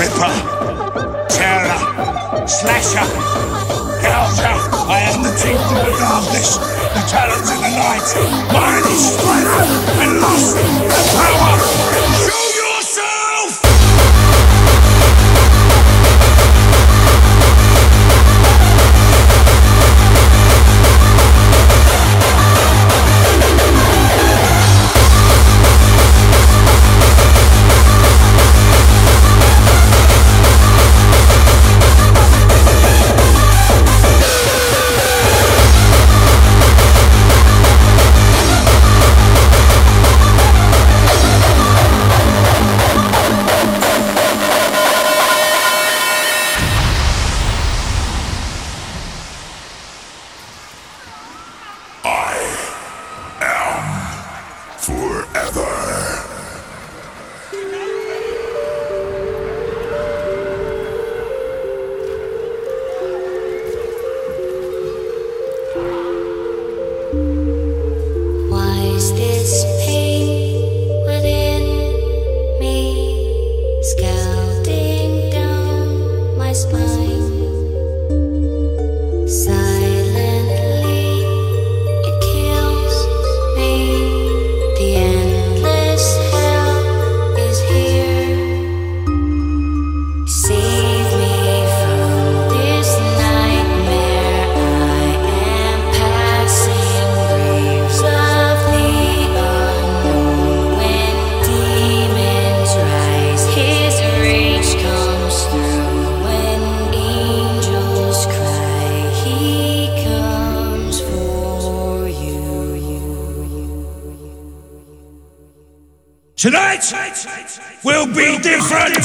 Ripper, Terror, Slasher, Gouger. I am the teeth of the darkness, the talons of the night. Mine is strength and lust the power. Tonight will be different.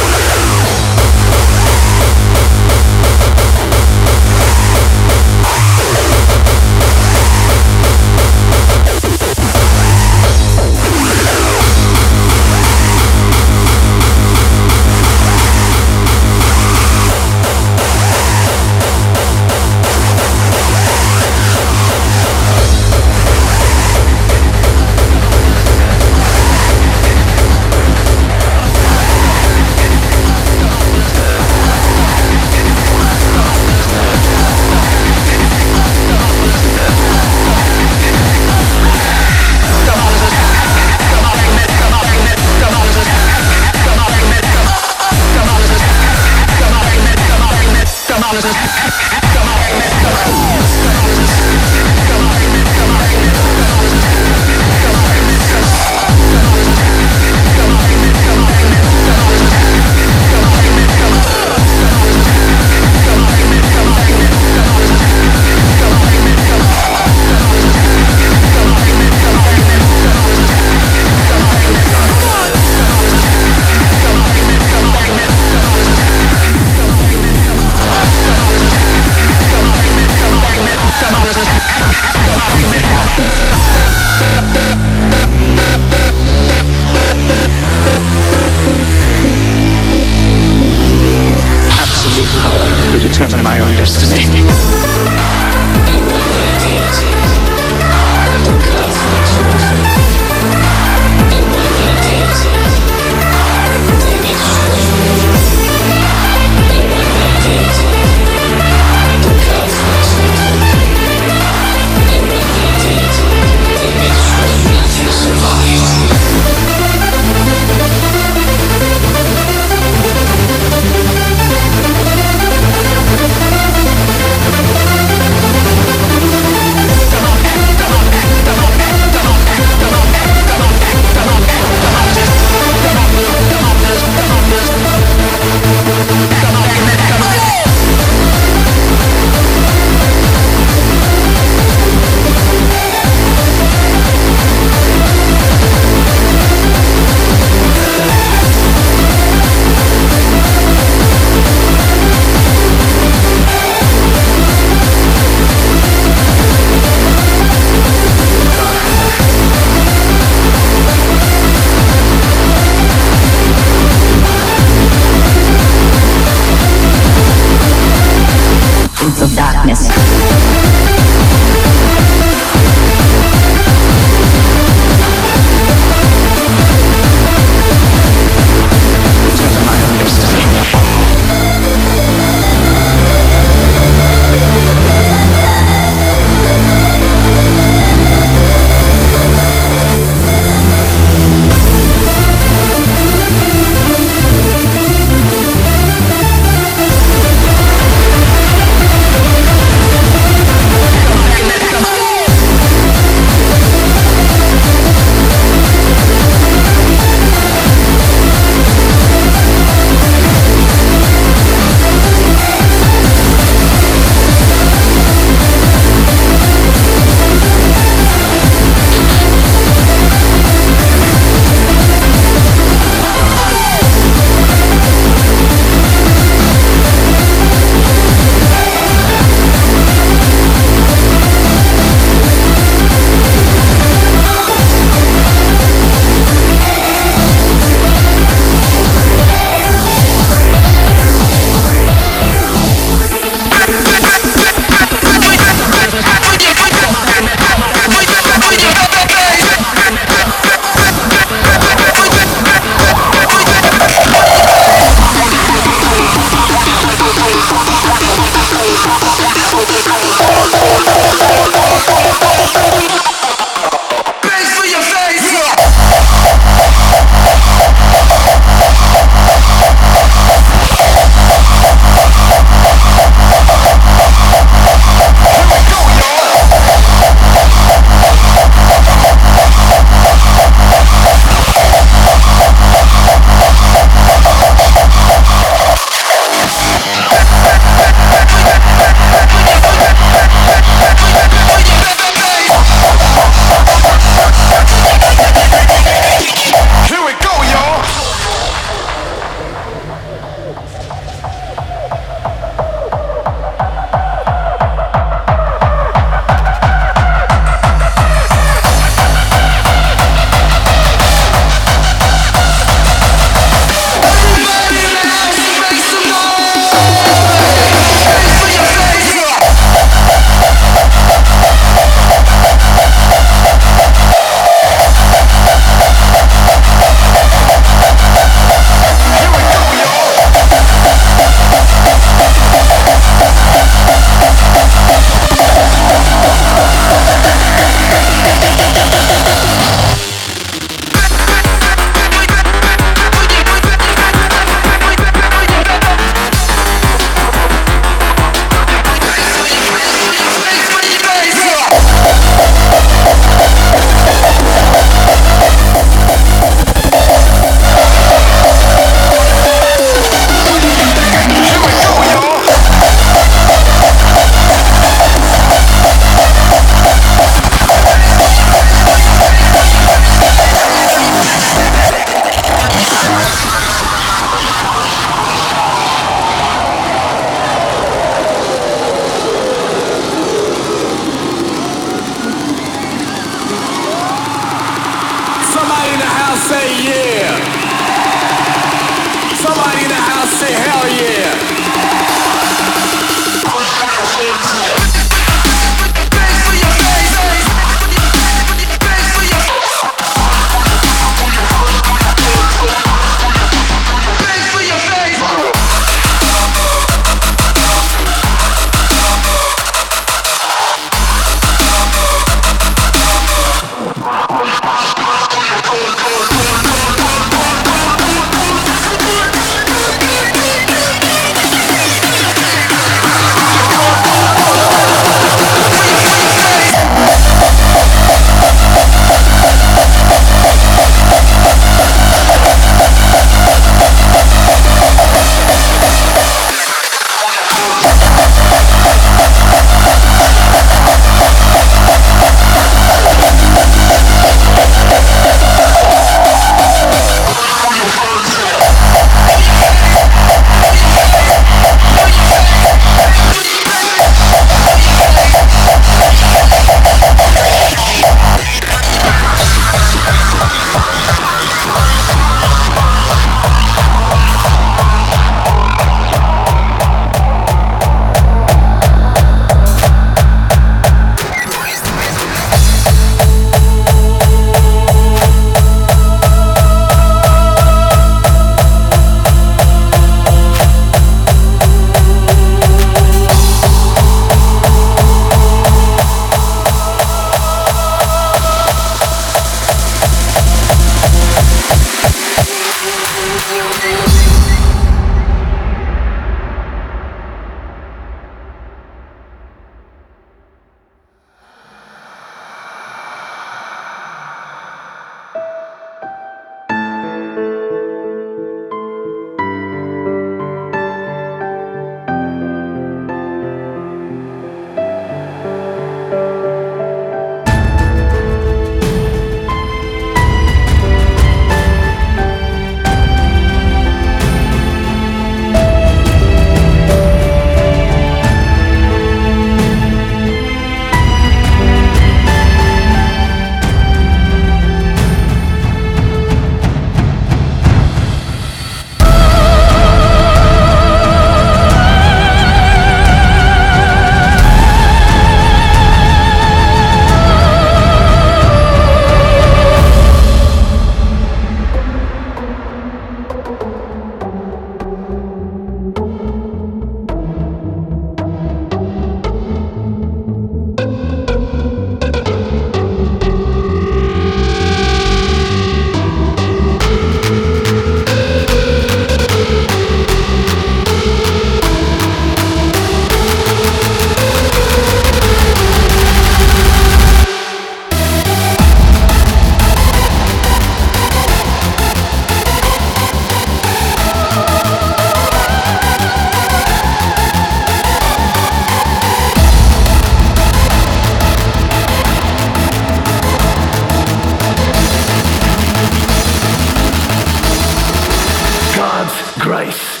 grace.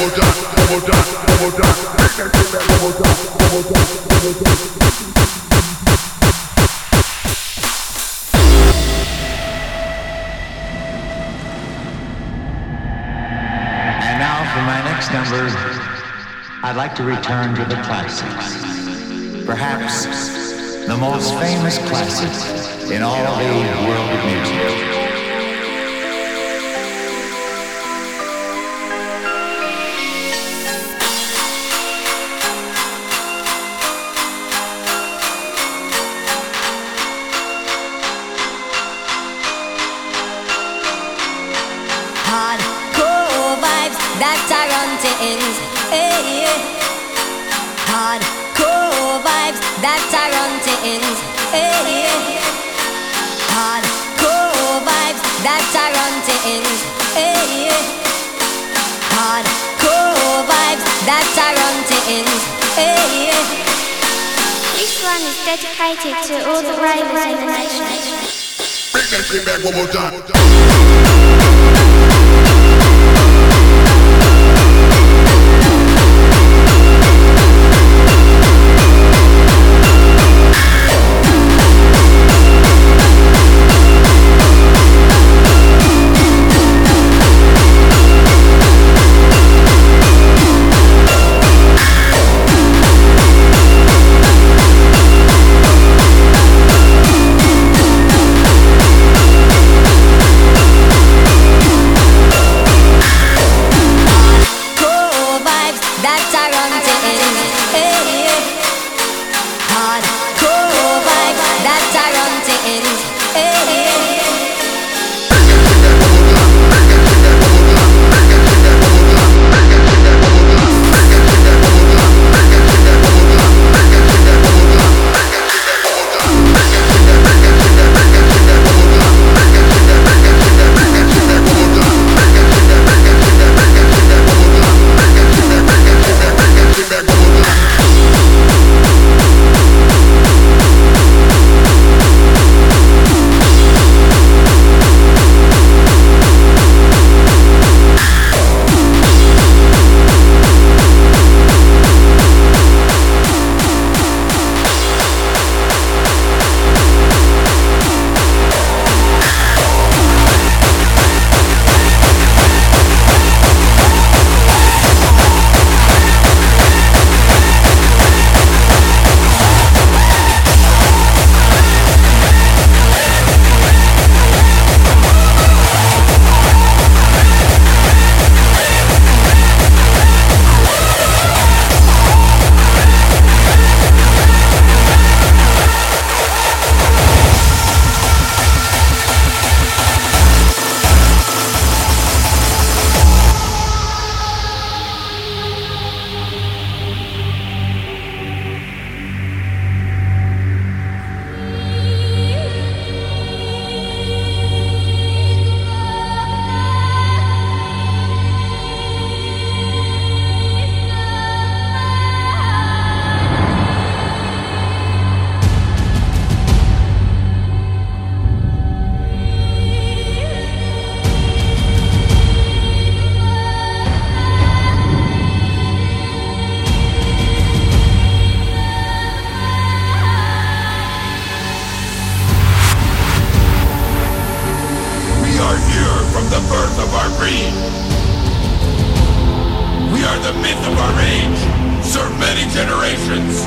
And now for my next numbers, I'd like to return to the classics. Perhaps the most famous classics in all the world of music. Hardcore vibes, that's our run things. Hey, This one is dedicated to all the ravers in the nation. Bring that shit back one more time. the birth of our breed. We are the myth of our age, served many generations.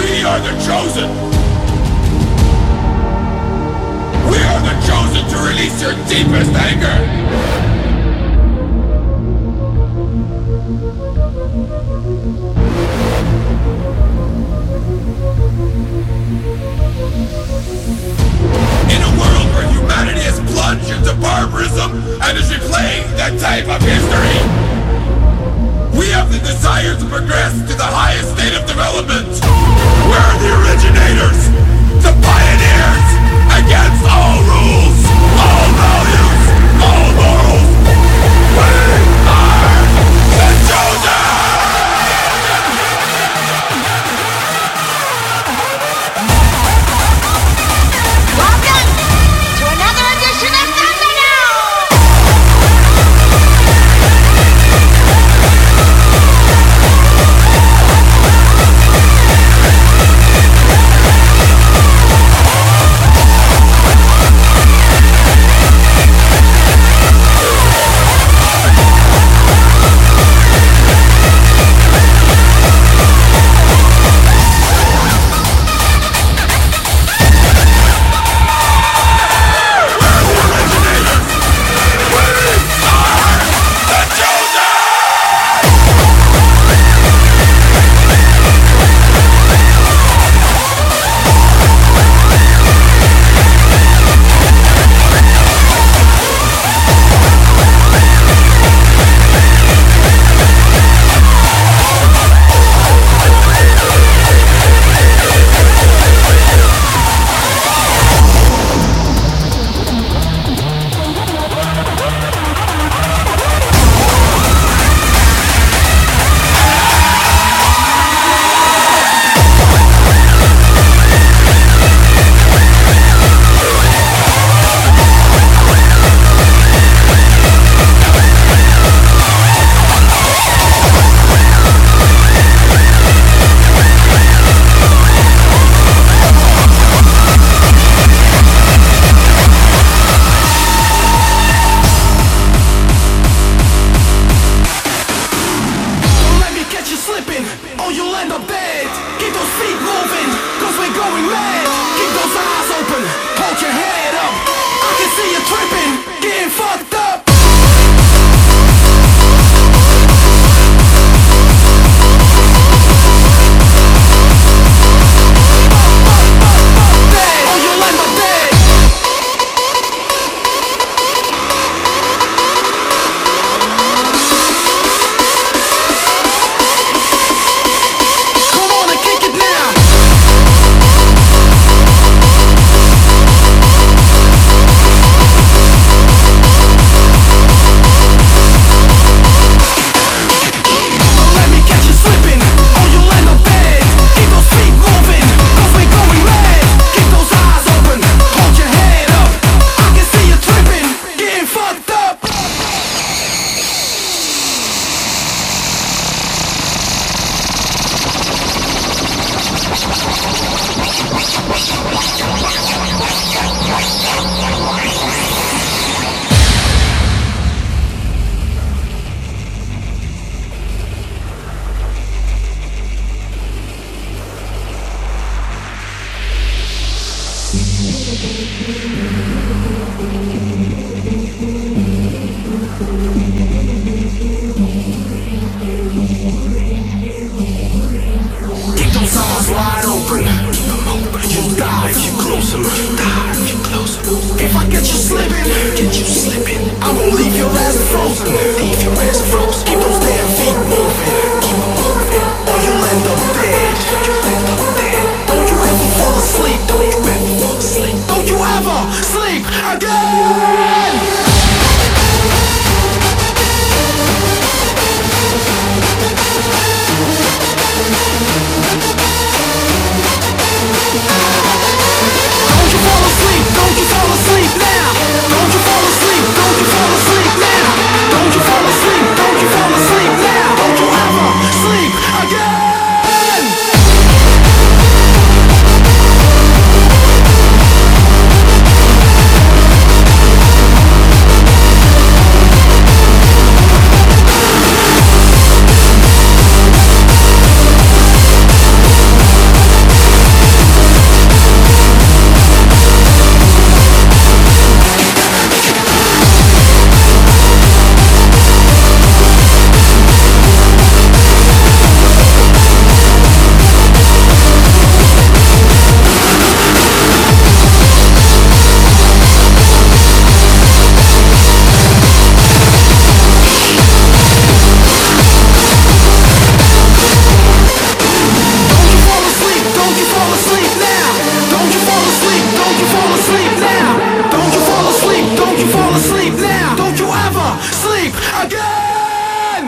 We are the chosen. We are the chosen to release your deepest anger. plunged into barbarism and is replaying that type of history. We have the desire to progress to the highest state of development. We're the originators, the pioneers, against all rules, all values.